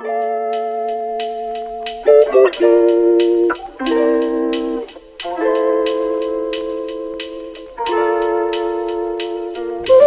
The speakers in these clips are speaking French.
Thank you.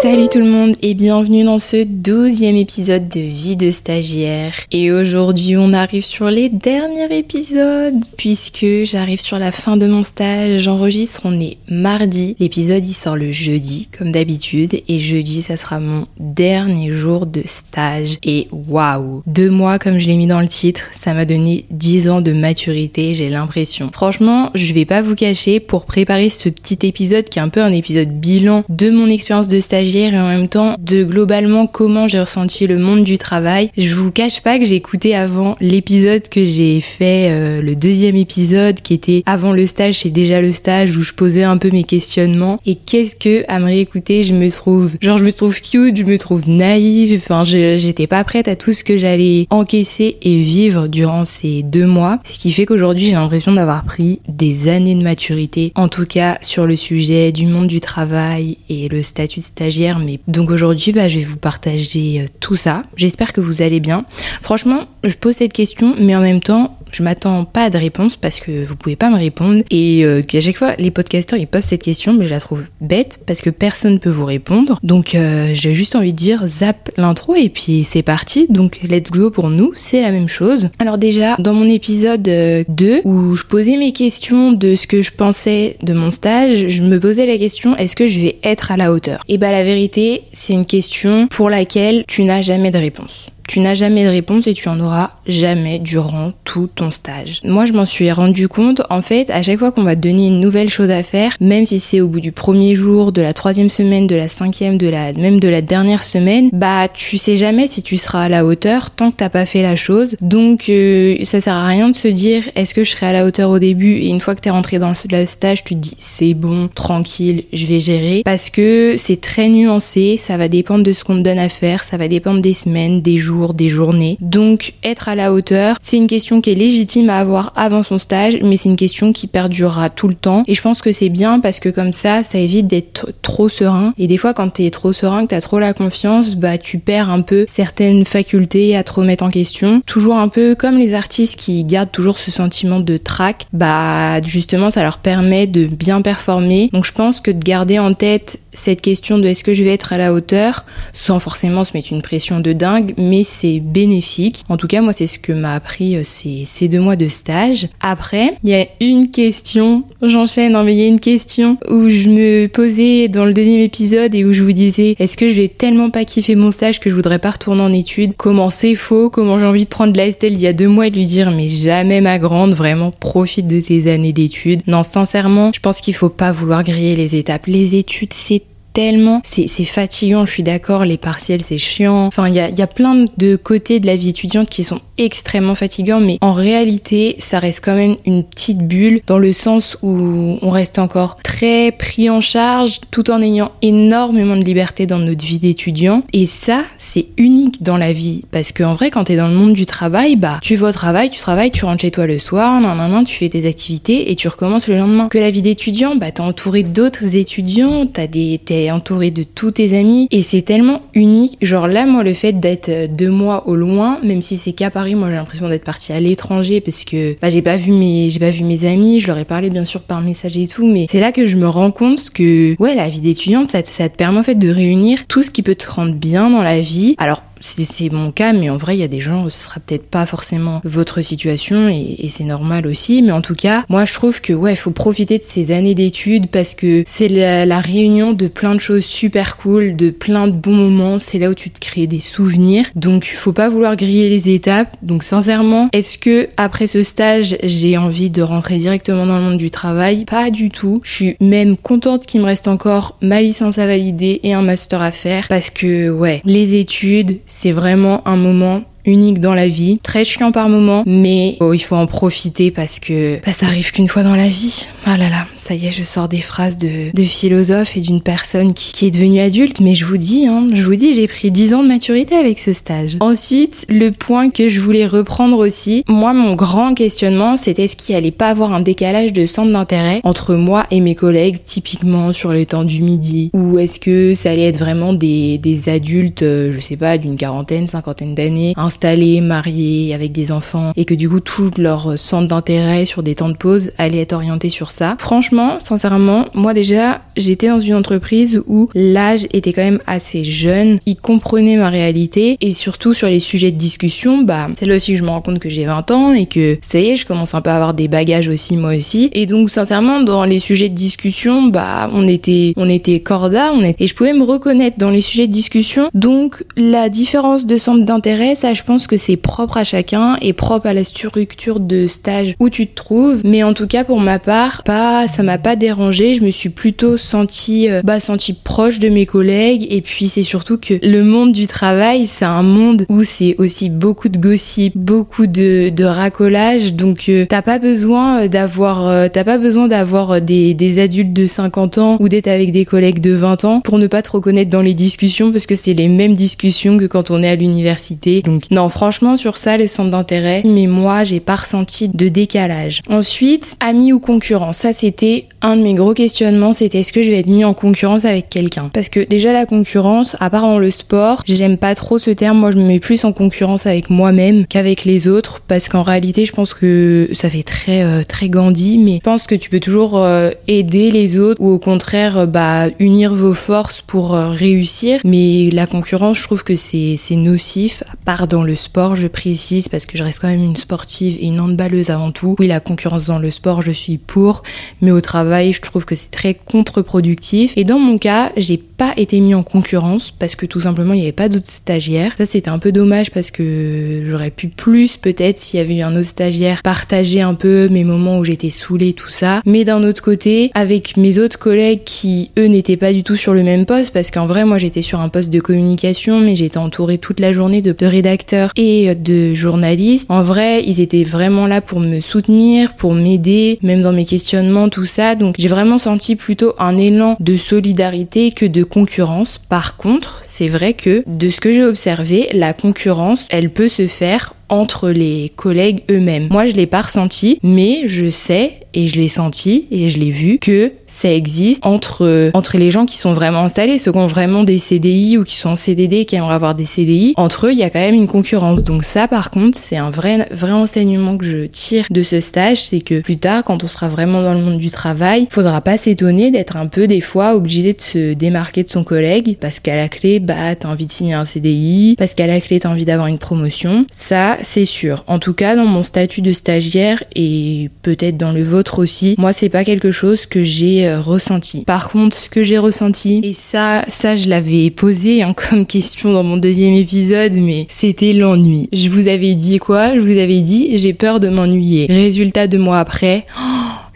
Salut tout le monde et bienvenue dans ce douzième épisode de Vie de stagiaire. Et aujourd'hui on arrive sur les derniers épisodes puisque j'arrive sur la fin de mon stage. J'enregistre, on est mardi. L'épisode il sort le jeudi comme d'habitude et jeudi ça sera mon dernier jour de stage. Et waouh Deux mois comme je l'ai mis dans le titre, ça m'a donné dix ans de maturité j'ai l'impression. Franchement je vais pas vous cacher pour préparer ce petit épisode qui est un peu un épisode bilan de mon expérience de et en même temps de globalement comment j'ai ressenti le monde du travail. Je vous cache pas que j'ai écouté avant l'épisode que j'ai fait, euh, le deuxième épisode qui était avant le stage, c'est déjà le stage où je posais un peu mes questionnements. Et qu'est-ce que à me réécouter, je me trouve, genre je me trouve cute, je me trouve naïve. Enfin, j'étais pas prête à tout ce que j'allais encaisser et vivre durant ces deux mois. Ce qui fait qu'aujourd'hui j'ai l'impression d'avoir pris des années de maturité, en tout cas sur le sujet du monde du travail et le statut de stagiaire mais donc aujourd'hui, bah, je vais vous partager euh, tout ça. J'espère que vous allez bien. Franchement, je pose cette question, mais en même temps, je m'attends pas à de réponse parce que vous pouvez pas me répondre. Et euh, qu'à chaque fois les podcasteurs ils posent cette question mais je la trouve bête parce que personne peut vous répondre. Donc euh, j'ai juste envie de dire zap l'intro et puis c'est parti. Donc let's go pour nous. C'est la même chose. Alors déjà dans mon épisode 2 euh, où je posais mes questions de ce que je pensais de mon stage je me posais la question est-ce que je vais être à la hauteur? Et bah la vérité c'est une question pour laquelle tu n'as jamais de réponse tu n'as jamais de réponse et tu en auras jamais durant tout ton stage. Moi, je m'en suis rendu compte, en fait, à chaque fois qu'on va te donner une nouvelle chose à faire, même si c'est au bout du premier jour, de la troisième semaine, de la cinquième, de la, même de la dernière semaine, bah, tu sais jamais si tu seras à la hauteur tant que t'as pas fait la chose. Donc, euh, ça sert à rien de se dire, est-ce que je serai à la hauteur au début et une fois que t'es rentré dans le stage, tu te dis, c'est bon, tranquille, je vais gérer. Parce que c'est très nuancé, ça va dépendre de ce qu'on te donne à faire, ça va dépendre des semaines, des jours, des journées. Donc être à la hauteur, c'est une question qui est légitime à avoir avant son stage, mais c'est une question qui perdurera tout le temps. Et je pense que c'est bien parce que comme ça, ça évite d'être trop serein. Et des fois, quand t'es trop serein, que t'as trop la confiance, bah tu perds un peu certaines facultés à te remettre en question. Toujours un peu comme les artistes qui gardent toujours ce sentiment de trac, bah justement ça leur permet de bien performer. Donc je pense que de garder en tête cette question de est-ce que je vais être à la hauteur, sans forcément se mettre une pression de dingue, mais c'est bénéfique. En tout cas, moi, c'est ce que m'a appris euh, ces, deux mois de stage. Après, il y a une question, j'enchaîne, hein, mais il y a une question où je me posais dans le deuxième épisode et où je vous disais, est-ce que je vais tellement pas kiffer mon stage que je voudrais pas retourner en études? Comment c'est faux? Comment j'ai envie de prendre la Estelle il y a deux mois et de lui dire, mais jamais ma grande, vraiment profite de tes années d'études. Non, sincèrement, je pense qu'il faut pas vouloir griller les étapes. Les études, c'est tellement, c'est fatigant, je suis d'accord, les partiels c'est chiant. Enfin, il y a, y a plein de côtés de la vie étudiante qui sont extrêmement fatigants, mais en réalité, ça reste quand même une petite bulle dans le sens où on reste encore très pris en charge tout en ayant énormément de liberté dans notre vie d'étudiant. Et ça, c'est unique dans la vie parce qu'en vrai, quand t'es dans le monde du travail, bah, tu vas au travail, tu travailles, tu rentres chez toi le soir, nan, nan, nan, tu fais tes activités et tu recommences le lendemain. Que la vie d'étudiant, bah, t'es entouré d'autres étudiants, t'as des, entouré de tous tes amis et c'est tellement unique. Genre là, moi, le fait d'être euh, deux mois au loin, même si c'est qu'à Paris, moi j'ai l'impression d'être partie à l'étranger parce que bah, j'ai pas vu mes j'ai pas vu mes amis, je leur ai parlé bien sûr par message et tout, mais c'est là que je me rends compte que ouais, la vie d'étudiante, ça, ça te permet en fait de réunir tout ce qui peut te rendre bien dans la vie. Alors c'est mon cas, mais en vrai, il y a des gens, ce sera peut-être pas forcément votre situation et, c'est normal aussi. Mais en tout cas, moi, je trouve que ouais, il faut profiter de ces années d'études parce que c'est la, réunion de plein de choses super cool, de plein de bons moments. C'est là où tu te crées des souvenirs. Donc, faut pas vouloir griller les étapes. Donc, sincèrement, est-ce que après ce stage, j'ai envie de rentrer directement dans le monde du travail? Pas du tout. Je suis même contente qu'il me reste encore ma licence à valider et un master à faire parce que ouais, les études c'est vraiment un moment unique dans la vie, très chiant par moment, mais oh, il faut en profiter parce que bah, ça arrive qu'une fois dans la vie. Ah là là, ça y est, je sors des phrases de, de philosophe et d'une personne qui, qui, est devenue adulte, mais je vous dis, hein, je vous dis, j'ai pris 10 ans de maturité avec ce stage. Ensuite, le point que je voulais reprendre aussi, moi, mon grand questionnement, c'était est-ce qu'il allait pas avoir un décalage de centre d'intérêt entre moi et mes collègues, typiquement sur les temps du midi, ou est-ce que ça allait être vraiment des, des adultes, euh, je sais pas, d'une quarantaine, cinquantaine d'années, installés, mariés, avec des enfants, et que du coup, tout leur centre d'intérêt sur des temps de pause allait être orienté sur ça? Franchement, sincèrement, moi déjà, j'étais dans une entreprise où l'âge était quand même assez jeune, ils comprenaient ma réalité, et surtout sur les sujets de discussion, bah, c'est là aussi que je me rends compte que j'ai 20 ans et que ça y est, je commence un peu à avoir des bagages aussi, moi aussi. Et donc, sincèrement, dans les sujets de discussion, bah, on était, on était corda, on est, et je pouvais me reconnaître dans les sujets de discussion. Donc, la différence de centre d'intérêt, ça, je pense que c'est propre à chacun et propre à la structure de stage où tu te trouves. Mais en tout cas, pour ma part, pas, ça m'a pas dérangé. Je me suis plutôt sentie, euh, bah, sentie proche de mes collègues. Et puis, c'est surtout que le monde du travail, c'est un monde où c'est aussi beaucoup de gossip, beaucoup de, de racolage. Donc, euh, t'as pas besoin d'avoir, euh, t'as pas besoin d'avoir des, des adultes de 50 ans ou d'être avec des collègues de 20 ans pour ne pas te reconnaître dans les discussions parce que c'est les mêmes discussions que quand on est à l'université. Donc, non, franchement, sur ça, le centre d'intérêt, mais moi, j'ai pas ressenti de décalage. Ensuite, amis ou concurrents. Ça, c'était un de mes gros questionnements. C'était est-ce que je vais être mis en concurrence avec quelqu'un? Parce que déjà, la concurrence, à part dans le sport, j'aime pas trop ce terme. Moi, je me mets plus en concurrence avec moi-même qu'avec les autres parce qu'en réalité, je pense que ça fait très, euh, très Gandhi, mais je pense que tu peux toujours euh, aider les autres ou au contraire, euh, bah, unir vos forces pour réussir. Mais la concurrence, je trouve que c'est, c'est nocif, à part dans le sport, je précise, parce que je reste quand même une sportive et une handballeuse avant tout. Oui, la concurrence dans le sport, je suis pour, mais travail, je trouve que c'est très contre-productif. Et dans mon cas, j'ai pas été mis en concurrence parce que tout simplement, il n'y avait pas d'autres stagiaires. Ça, c'était un peu dommage parce que j'aurais pu plus, peut-être, s'il y avait eu un autre stagiaire, partager un peu mes moments où j'étais saoulée, tout ça. Mais d'un autre côté, avec mes autres collègues qui, eux, n'étaient pas du tout sur le même poste, parce qu'en vrai, moi, j'étais sur un poste de communication, mais j'étais entourée toute la journée de, de rédacteurs et de journalistes. En vrai, ils étaient vraiment là pour me soutenir, pour m'aider, même dans mes questionnements, tout ça. Donc, j'ai vraiment senti plutôt un élan de solidarité que de concurrence. Par contre, c'est vrai que de ce que j'ai observé, la concurrence, elle peut se faire entre les collègues eux-mêmes. Moi, je l'ai pas ressenti, mais je sais et je l'ai senti et je l'ai vu que ça existe entre entre les gens qui sont vraiment installés, ceux qui ont vraiment des CDI ou qui sont en CDD qui aimeraient avoir des CDI. Entre eux, il y a quand même une concurrence. Donc ça, par contre, c'est un vrai vrai enseignement que je tire de ce stage, c'est que plus tard, quand on sera vraiment dans le monde du travail, faudra pas s'étonner d'être un peu des fois obligé de se démarquer de son collègue parce qu'à la clé, bah t'as envie de signer un CDI, parce qu'à la clé t'as envie d'avoir une promotion. Ça, c'est sûr. En tout cas, dans mon statut de stagiaire et peut-être dans le vôtre aussi, moi, c'est pas quelque chose que j'ai euh, ressenti. Par contre, ce que j'ai ressenti, et ça, ça, je l'avais posé hein, comme question dans mon deuxième épisode, mais c'était l'ennui. Je vous avais dit quoi? Je vous avais dit, j'ai peur de m'ennuyer. Résultat de mois après, oh,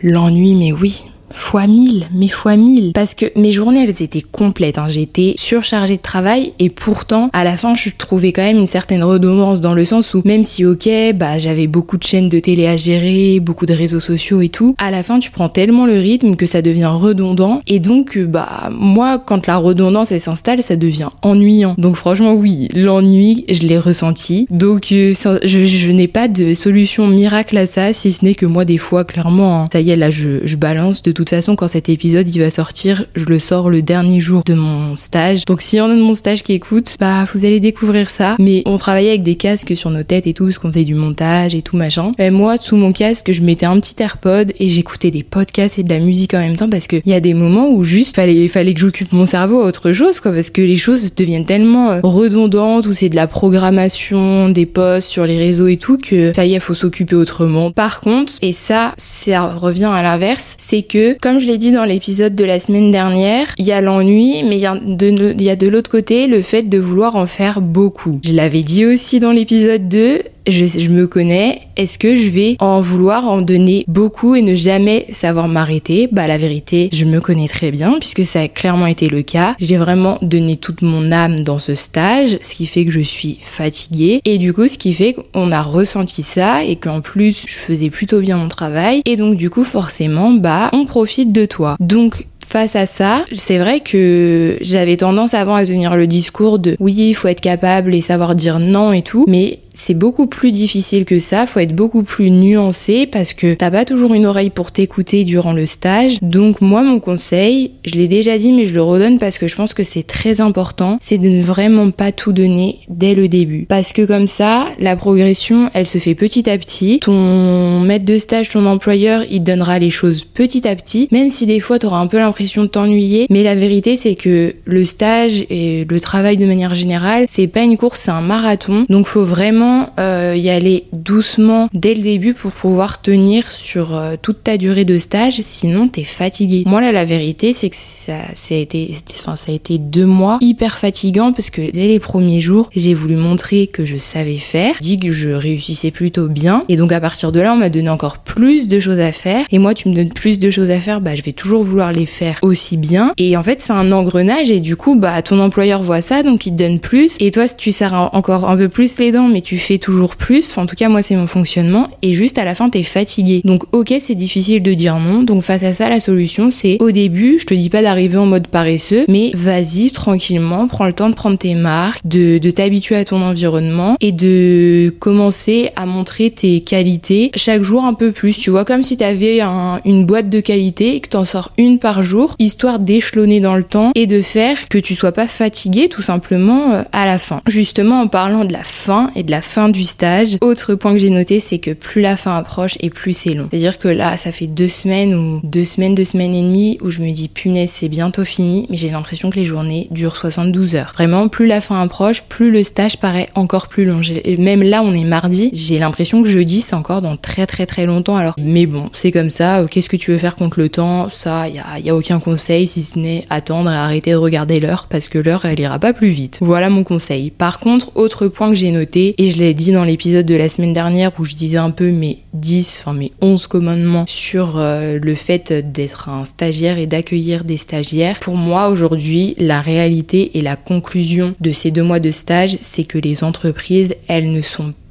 l'ennui, mais oui, fois mille, mais fois mille. Parce que mes journées, elles étaient complètes. Hein. J'étais surchargée de travail et pourtant, à la fin, je trouvais quand même une certaine redondance dans le sens où même si, ok, bah, j'avais beaucoup de chaînes de télé à gérer, beaucoup de réseaux sociaux et tout, à la fin, tu prends tellement le rythme que ça devient redondant. Et donc, euh, bah, moi, quand la redondance, elle s'installe, ça devient ennuyant. Donc, franchement, oui, l'ennui, je l'ai ressenti. Donc, euh, je, je n'ai pas de solution miracle à ça, si ce n'est que moi, des fois, clairement, hein, ça y est, là, je, je balance de tout toute façon, quand cet épisode il va sortir, je le sors le dernier jour de mon stage. Donc s'il y en a de mon stage qui écoute, bah vous allez découvrir ça. Mais on travaillait avec des casques sur nos têtes et tout, parce qu'on faisait du montage et tout machin. Et moi, sous mon casque, je mettais un petit AirPod et j'écoutais des podcasts et de la musique en même temps parce qu'il y a des moments où juste fallait, fallait que j'occupe mon cerveau à autre chose, quoi, parce que les choses deviennent tellement euh, redondantes ou c'est de la programmation, des posts sur les réseaux et tout que ça y est, faut s'occuper autrement. Par contre, et ça, ça revient à l'inverse, c'est que comme je l'ai dit dans l'épisode de la semaine dernière, il y a l'ennui, mais il y a de, de l'autre côté le fait de vouloir en faire beaucoup. Je l'avais dit aussi dans l'épisode 2, je, me connais, est-ce que je vais en vouloir en donner beaucoup et ne jamais savoir m'arrêter? Bah la vérité, je me connais très bien puisque ça a clairement été le cas. J'ai vraiment donné toute mon âme dans ce stage, ce qui fait que je suis fatiguée et du coup ce qui fait qu'on a ressenti ça et qu'en plus je faisais plutôt bien mon travail et donc du coup forcément bah on profite de toi. Donc face à ça, c'est vrai que j'avais tendance avant à tenir le discours de oui, il faut être capable et savoir dire non et tout, mais c'est beaucoup plus difficile que ça, faut être beaucoup plus nuancé parce que t'as pas toujours une oreille pour t'écouter durant le stage. Donc moi mon conseil, je l'ai déjà dit mais je le redonne parce que je pense que c'est très important, c'est de ne vraiment pas tout donner dès le début. Parce que comme ça, la progression, elle se fait petit à petit. Ton maître de stage, ton employeur, il donnera les choses petit à petit, même si des fois t'auras un peu l'impression de t'ennuyer, mais la vérité c'est que le stage et le travail de manière générale, c'est pas une course, c'est un marathon. Donc faut vraiment euh, y aller doucement dès le début pour pouvoir tenir sur euh, toute ta durée de stage, sinon t'es fatigué. Moi là la vérité c'est que ça, ça a été, enfin ça a été deux mois hyper fatigant parce que dès les premiers jours j'ai voulu montrer que je savais faire, dit que je réussissais plutôt bien. Et donc à partir de là on m'a donné encore plus de choses à faire. Et moi tu me donnes plus de choses à faire, bah je vais toujours vouloir les faire aussi bien et en fait c'est un engrenage et du coup bah ton employeur voit ça donc il te donne plus et toi tu serres encore un peu plus les dents mais tu fais toujours plus. Enfin, en tout cas, moi, c'est mon fonctionnement. Et juste à la fin, t'es fatigué. Donc, ok, c'est difficile de dire non. Donc, face à ça, la solution, c'est au début, je te dis pas d'arriver en mode paresseux, mais vas-y tranquillement, prends le temps de prendre tes marques, de, de t'habituer à ton environnement et de commencer à montrer tes qualités chaque jour un peu plus. Tu vois, comme si t'avais un, une boîte de qualité et que t'en sors une par jour, histoire d'échelonner dans le temps et de faire que tu sois pas fatigué tout simplement euh, à la fin. Justement, en parlant de la fin et de la fin du stage. Autre point que j'ai noté, c'est que plus la fin approche et plus c'est long. C'est-à-dire que là, ça fait deux semaines ou deux semaines, deux semaines et demie où je me dis punaise, c'est bientôt fini, mais j'ai l'impression que les journées durent 72 heures. Vraiment, plus la fin approche, plus le stage paraît encore plus long. Même là, on est mardi, j'ai l'impression que jeudi, c'est encore dans très très très longtemps. Alors, mais bon, c'est comme ça. Euh, qu'est-ce que tu veux faire contre le temps? Ça, il y a, y a aucun conseil si ce n'est attendre et arrêter de regarder l'heure parce que l'heure, elle ira pas plus vite. Voilà mon conseil. Par contre, autre point que j'ai noté et je l'ai dit dans l'épisode de la semaine dernière où je disais un peu mes 10, enfin mes 11 commandements sur euh, le fait d'être un stagiaire et d'accueillir des stagiaires. Pour moi aujourd'hui, la réalité et la conclusion de ces deux mois de stage, c'est que les entreprises, elles ne sont pas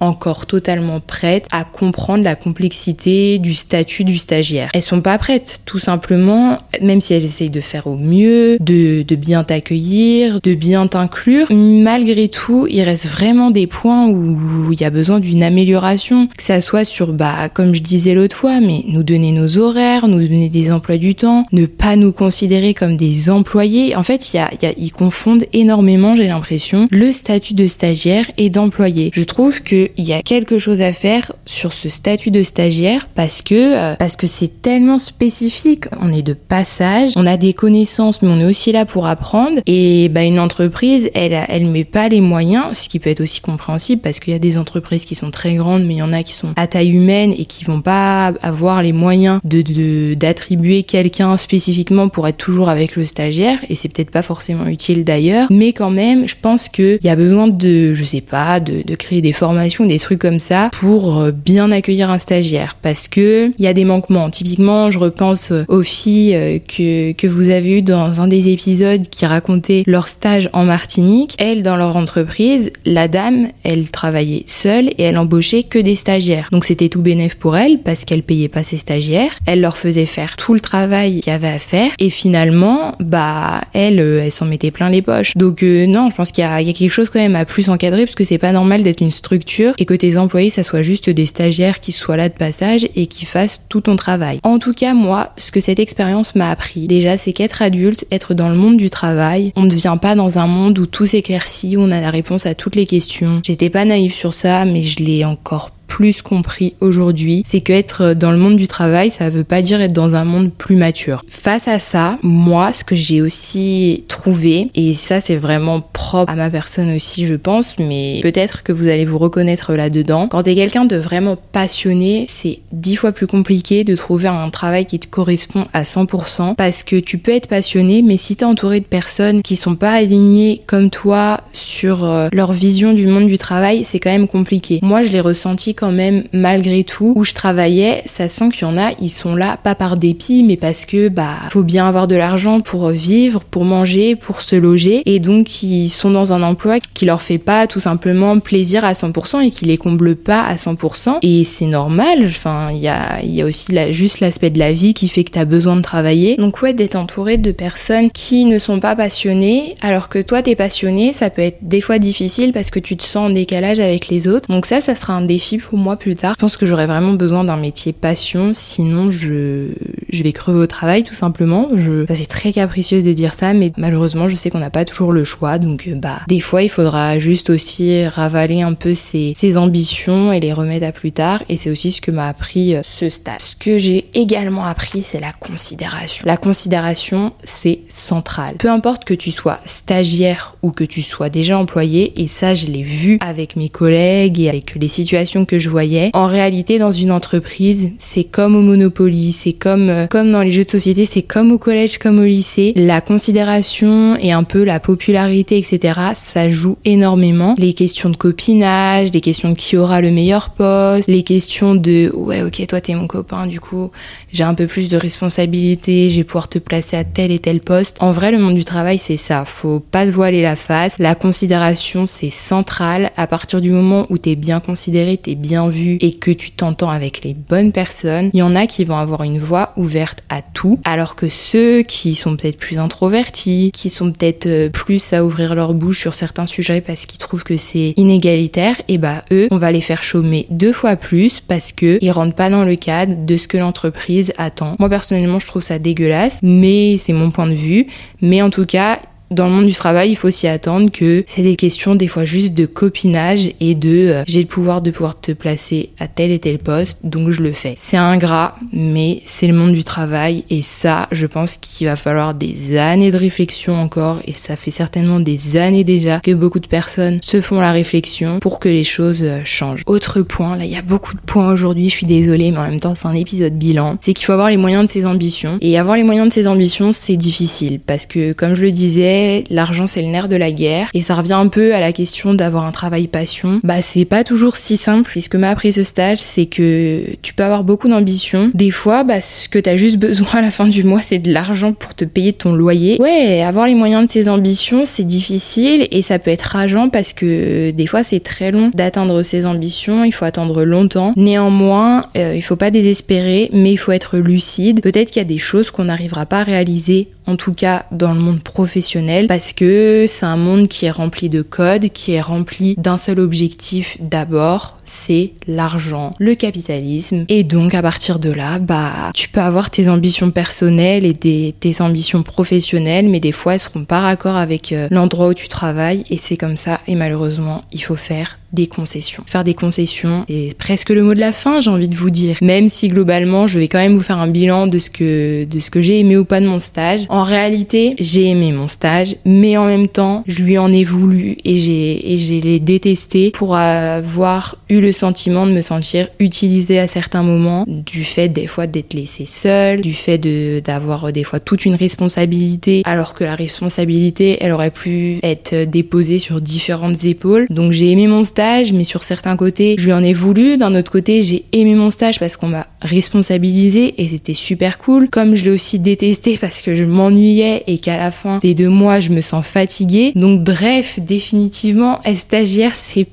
encore totalement prêtes à comprendre la complexité du statut du stagiaire. Elles sont pas prêtes, tout simplement, même si elles essayent de faire au mieux, de, bien t'accueillir, de bien t'inclure. Malgré tout, il reste vraiment des points où il y a besoin d'une amélioration, que ça soit sur, bah, comme je disais l'autre fois, mais nous donner nos horaires, nous donner des emplois du temps, ne pas nous considérer comme des employés. En fait, il y a, ils confondent énormément, j'ai l'impression, le statut de stagiaire et d'employé. Je trouve que il y a quelque chose à faire sur ce statut de stagiaire parce que euh, parce que c'est tellement spécifique. On est de passage, on a des connaissances, mais on est aussi là pour apprendre. Et bah une entreprise, elle elle met pas les moyens, ce qui peut être aussi compréhensible parce qu'il y a des entreprises qui sont très grandes, mais il y en a qui sont à taille humaine et qui vont pas avoir les moyens de d'attribuer quelqu'un spécifiquement pour être toujours avec le stagiaire. Et c'est peut-être pas forcément utile d'ailleurs, mais quand même, je pense que il y a besoin de, je sais pas, de, de créer des formations, des trucs comme ça pour euh, bien accueillir un stagiaire parce que il y a des manquements. Typiquement, je repense euh, aux filles euh, que, que vous avez eu dans un des épisodes qui racontaient leur stage en Martinique. Elles, dans leur entreprise, la dame, elle travaillait seule et elle embauchait que des stagiaires. Donc c'était tout bénéf pour elle parce qu'elle payait pas ses stagiaires. Elle leur faisait faire tout le travail qu'il y avait à faire et finalement, bah, elle, elle s'en mettait plein les poches. Donc non, je pense qu'il y, y, a quelque chose quand même à plus encadrer parce que c'est pas normal d'être une structure et que tes employés, ça soit juste des stagiaires qui soient là de passage et qui fassent tout ton travail. En tout cas, moi, ce que cette expérience m'a appris, déjà, c'est qu'être adulte, être dans le monde du travail, on ne devient pas dans un monde où tout s'éclaircit, où on a la réponse à toutes les questions. J'étais pas naïve sur ça, mais je l'ai encore plus compris aujourd'hui, c'est que être dans le monde du travail, ça veut pas dire être dans un monde plus mature. Face à ça, moi, ce que j'ai aussi trouvé, et ça c'est vraiment propre à ma personne aussi, je pense, mais peut-être que vous allez vous reconnaître là-dedans. Quand t'es quelqu'un de vraiment passionné, c'est dix fois plus compliqué de trouver un travail qui te correspond à 100% parce que tu peux être passionné, mais si t'es entouré de personnes qui sont pas alignées comme toi sur euh, leur vision du monde du travail, c'est quand même compliqué. Moi, je l'ai ressenti quand même malgré tout. Où je travaillais, ça sent qu'il y en a, ils sont là pas par dépit, mais parce que bah faut bien avoir de l'argent pour vivre, pour manger, pour se loger, et donc ils sont dans un emploi qui leur fait pas tout simplement plaisir à 100% et qui les comble pas à 100%. Et c'est normal. Enfin, il y a, y a aussi juste l'aspect de la vie qui fait que tu as besoin de travailler. Donc ouais, d'être entouré de personnes qui ne sont pas passionnées, alors que toi t'es passionné, ça peut être des fois difficile parce que tu te sens en décalage avec les autres. Donc ça, ça sera un défi pour moi plus tard. Je pense que j'aurais vraiment besoin d'un métier passion, sinon je, je vais crever au travail tout simplement. Je, ça fait très capricieuse de dire ça, mais malheureusement, je sais qu'on n'a pas toujours le choix. Donc bah, des fois, il faudra juste aussi ravaler un peu ses, ses ambitions et les remettre à plus tard. Et c'est aussi ce que m'a appris euh, ce stage. Ce que j'ai également appris, c'est la considération. La considération, c'est central. Peu importe que tu sois stagiaire ou que tu sois déjà employé, et ça, je l'ai vu avec mes collègues et avec les situations que je voyais. En réalité, dans une entreprise, c'est comme au Monopoly, c'est comme, euh, comme dans les jeux de société, c'est comme au collège, comme au lycée. La considération et un peu la popularité, etc., ça joue énormément. Les questions de copinage, les questions de qui aura le meilleur poste, les questions de ouais, ok, toi t'es mon copain, du coup, j'ai un peu plus de responsabilité, je vais pouvoir te placer à tel et tel poste. En vrai, le monde du travail, c'est ça. Faut pas se voiler la face. La considération, c'est central. À partir du moment où t'es bien considéré, t'es bien vu et que tu t'entends avec les bonnes personnes, il y en a qui vont avoir une voix ouverte à tout, alors que ceux qui sont peut-être plus introvertis, qui sont peut-être euh, plus à ouvrir leur bouche sur certains sujets parce qu'ils trouvent que c'est inégalitaire, et bah eux, on va les faire chômer deux fois plus parce que ils rentrent pas dans le cadre de ce que l'entreprise attend. Moi personnellement, je trouve ça dégueulasse, mais c'est mon point de vue. Mais en tout cas, dans le monde du travail, il faut s'y attendre que c'est des questions des fois juste de copinage et de euh, j'ai le pouvoir de pouvoir te placer à tel et tel poste, donc je le fais. C'est ingrat, mais c'est le monde du travail et ça, je pense qu'il va falloir des années de réflexion encore et ça fait certainement des années déjà que beaucoup de personnes se font la réflexion pour que les choses euh, changent. Autre point, là il y a beaucoup de points aujourd'hui, je suis désolée, mais en même temps c'est un épisode bilan, c'est qu'il faut avoir les moyens de ses ambitions et avoir les moyens de ses ambitions c'est difficile parce que comme je le disais, l'argent c'est le nerf de la guerre et ça revient un peu à la question d'avoir un travail passion. Bah c'est pas toujours si simple. Et ce que m'a appris ce stage, c'est que tu peux avoir beaucoup d'ambition. Des fois, bah ce que t'as juste besoin à la fin du mois, c'est de l'argent pour te payer ton loyer. Ouais, avoir les moyens de tes ambitions, c'est difficile et ça peut être rageant parce que des fois c'est très long d'atteindre ses ambitions. Il faut attendre longtemps. Néanmoins, euh, il faut pas désespérer, mais il faut être lucide. Peut-être qu'il y a des choses qu'on n'arrivera pas à réaliser en tout cas dans le monde professionnel, parce que c'est un monde qui est rempli de codes, qui est rempli d'un seul objectif d'abord, c'est l'argent, le capitalisme. Et donc à partir de là, bah tu peux avoir tes ambitions personnelles et tes ambitions professionnelles, mais des fois elles seront pas raccord avec euh, l'endroit où tu travailles, et c'est comme ça. Et malheureusement, il faut faire des concessions. Faire des concessions, c'est presque le mot de la fin, j'ai envie de vous dire. Même si globalement, je vais quand même vous faire un bilan de ce que, de ce que j'ai aimé ou pas de mon stage. En réalité, j'ai aimé mon stage, mais en même temps, je lui en ai voulu et j'ai, et j'ai les détesté pour avoir eu le sentiment de me sentir utilisée à certains moments, du fait des fois d'être laissée seule, du fait de, d'avoir des fois toute une responsabilité, alors que la responsabilité, elle aurait pu être déposée sur différentes épaules. Donc j'ai aimé mon stage mais sur certains côtés, je lui en ai voulu. D'un autre côté, j'ai aimé mon stage parce qu'on m'a responsabilisé et c'était super cool. Comme je l'ai aussi détesté parce que je m'ennuyais et qu'à la fin des deux mois, je me sens fatiguée. Donc bref, définitivement, être stagiaire, c'est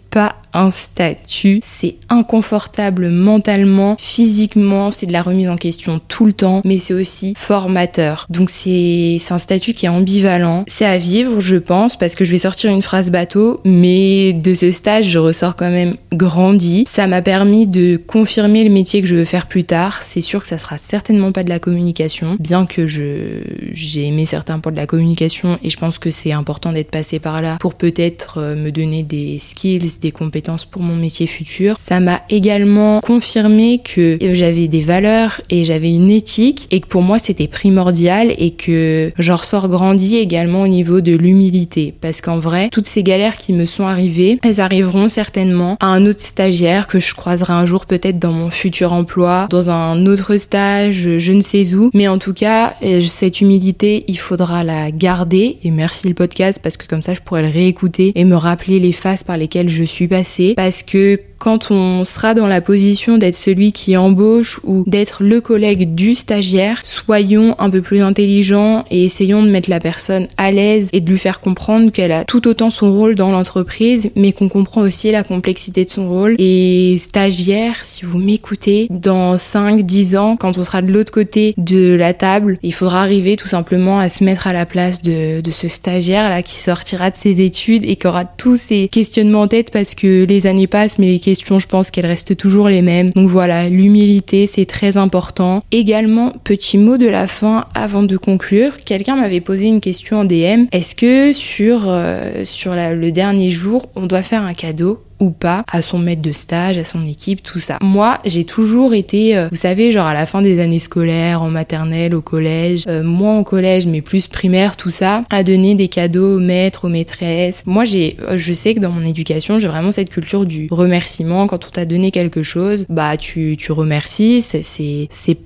un statut, c'est inconfortable mentalement, physiquement, c'est de la remise en question tout le temps, mais c'est aussi formateur. Donc c'est un statut qui est ambivalent. C'est à vivre, je pense, parce que je vais sortir une phrase bateau, mais de ce stage, je ressors quand même grandi. Ça m'a permis de confirmer le métier que je veux faire plus tard. C'est sûr que ça sera certainement pas de la communication, bien que je j'ai aimé certains points de la communication et je pense que c'est important d'être passé par là pour peut-être euh, me donner des skills, compétences compétences pour mon métier futur. Ça m'a également confirmé que j'avais des valeurs et j'avais une éthique et que pour moi c'était primordial et que j'en ressors grandi également au niveau de l'humilité. Parce qu'en vrai, toutes ces galères qui me sont arrivées, elles arriveront certainement à un autre stagiaire que je croiserai un jour peut-être dans mon futur emploi, dans un autre stage, je ne sais où, mais en tout cas, euh, cette humilité, il faudra la garder. Et merci le podcast parce que comme ça je pourrais le réécouter et me rappeler les phases par lesquelles je suis passée parce que quand on sera dans la position d'être celui qui embauche ou d'être le collègue du stagiaire, soyons un peu plus intelligents et essayons de mettre la personne à l'aise et de lui faire comprendre qu'elle a tout autant son rôle dans l'entreprise, mais qu'on comprend aussi la complexité de son rôle. Et stagiaire, si vous m'écoutez, dans 5, 10 ans, quand on sera de l'autre côté de la table, il faudra arriver tout simplement à se mettre à la place de, de ce stagiaire là qui sortira de ses études et qui aura tous ses questionnements en tête parce que les années passent, mais les questions, je pense qu'elles restent toujours les mêmes. Donc voilà, l'humilité, c'est très important. Également, petit mot de la fin avant de conclure. Quelqu'un m'avait posé une question en DM. Est-ce que sur, euh, sur le dernier jour, on doit faire un cadeau? Ou pas à son maître de stage, à son équipe, tout ça. Moi, j'ai toujours été, euh, vous savez, genre à la fin des années scolaires, en maternelle, au collège, euh, moi en collège, mais plus primaire, tout ça, à donner des cadeaux aux maîtres, aux maîtresses. Moi, j'ai, euh, je sais que dans mon éducation, j'ai vraiment cette culture du remerciement. Quand on t'a donné quelque chose, bah tu, tu remercies. C'est, c'est, c'est,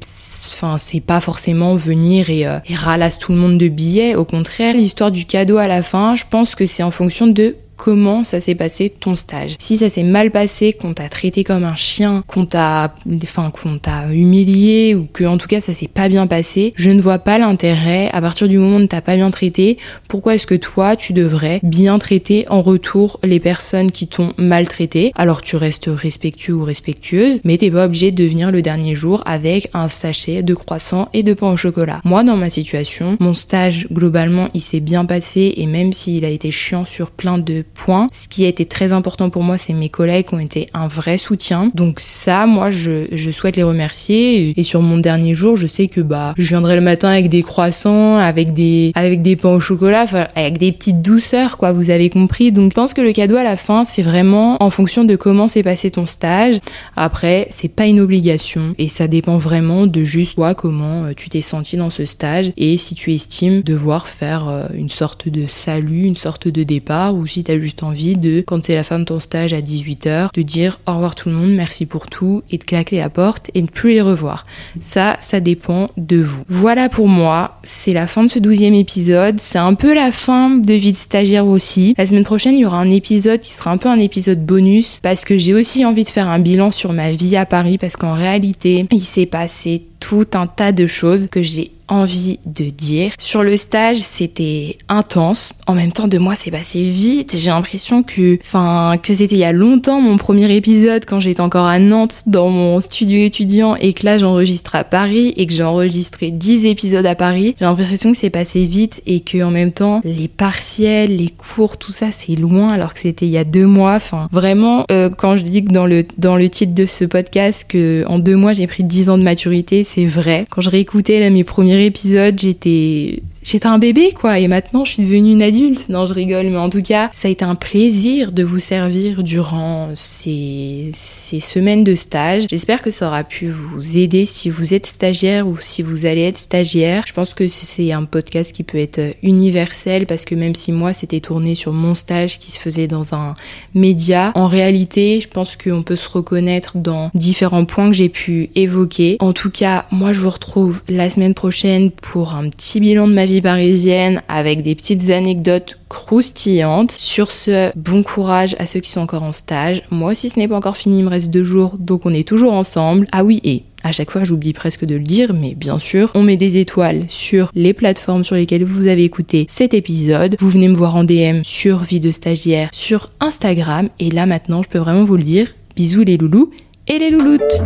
enfin, c'est pas forcément venir et, et ralasse tout le monde de billets. Au contraire, l'histoire du cadeau à la fin, je pense que c'est en fonction de comment ça s'est passé ton stage. Si ça s'est mal passé, qu'on t'a traité comme un chien, qu'on t'a, enfin, qu'on t'a humilié ou que en tout cas ça s'est pas bien passé, je ne vois pas l'intérêt. À partir du moment où t'as pas bien traité, pourquoi est-ce que toi tu devrais bien traiter en retour les personnes qui t'ont maltraité? Alors tu restes respectueux ou respectueuse, mais t'es pas obligé de venir le dernier jour avec un sachet de croissant et de pain au chocolat. Moi dans ma situation, mon stage globalement il s'est bien passé et même s'il a été chiant sur plein de point. Ce qui a été très important pour moi, c'est mes collègues qui ont été un vrai soutien. Donc ça, moi, je, souhaite les remercier. Et sur mon dernier jour, je sais que bah, je viendrai le matin avec des croissants, avec des, avec des pains au chocolat, avec des petites douceurs, quoi. Vous avez compris. Donc je pense que le cadeau à la fin, c'est vraiment en fonction de comment s'est passé ton stage. Après, c'est pas une obligation et ça dépend vraiment de juste toi comment euh, tu t'es senti dans ce stage et si tu estimes devoir faire euh, une sorte de salut, une sorte de départ ou si tu as juste envie de, quand c'est la fin de ton stage à 18h, de dire au revoir tout le monde, merci pour tout, et de claquer la porte et de plus les revoir. Ça, ça dépend de vous. Voilà pour moi, c'est la fin de ce douzième épisode. C'est un peu la fin de vie de stagiaire aussi. La semaine prochaine, il y aura un épisode qui sera un peu un épisode bonus, parce que j'ai aussi envie de faire un bilan sur ma vie à Paris, parce qu'en réalité, il s'est passé tout un tas de choses que j'ai envie de dire. Sur le stage, c'était intense. En même temps, de moi, c'est passé vite. J'ai l'impression que, enfin, que c'était il y a longtemps mon premier épisode quand j'étais encore à Nantes dans mon studio étudiant et que là, j'enregistre à Paris et que j'ai enregistré 10 épisodes à Paris. J'ai l'impression que c'est passé vite et que en même temps, les partiels, les cours, tout ça, c'est loin alors que c'était il y a deux mois. Enfin, vraiment, euh, quand je dis que dans le, dans le titre de ce podcast que en deux mois, j'ai pris 10 ans de maturité, c'est vrai. Quand je réécoutais là mes premiers épisodes, j'étais j'étais un bébé quoi et maintenant je suis devenue une adulte. Non, je rigole, mais en tout cas, ça a été un plaisir de vous servir durant ces, ces semaines de stage. J'espère que ça aura pu vous aider si vous êtes stagiaire ou si vous allez être stagiaire. Je pense que c'est un podcast qui peut être universel parce que même si moi c'était tourné sur mon stage qui se faisait dans un média, en réalité, je pense qu'on peut se reconnaître dans différents points que j'ai pu évoquer. En tout cas, moi je vous retrouve la semaine prochaine pour un petit bilan de ma parisienne avec des petites anecdotes croustillantes. Sur ce, bon courage à ceux qui sont encore en stage. Moi aussi, ce n'est pas encore fini, il me reste deux jours, donc on est toujours ensemble. Ah oui, et à chaque fois, j'oublie presque de le dire, mais bien sûr, on met des étoiles sur les plateformes sur lesquelles vous avez écouté cet épisode. Vous venez me voir en DM sur Vie de Stagiaire sur Instagram. Et là, maintenant, je peux vraiment vous le dire. Bisous les loulous et les louloutes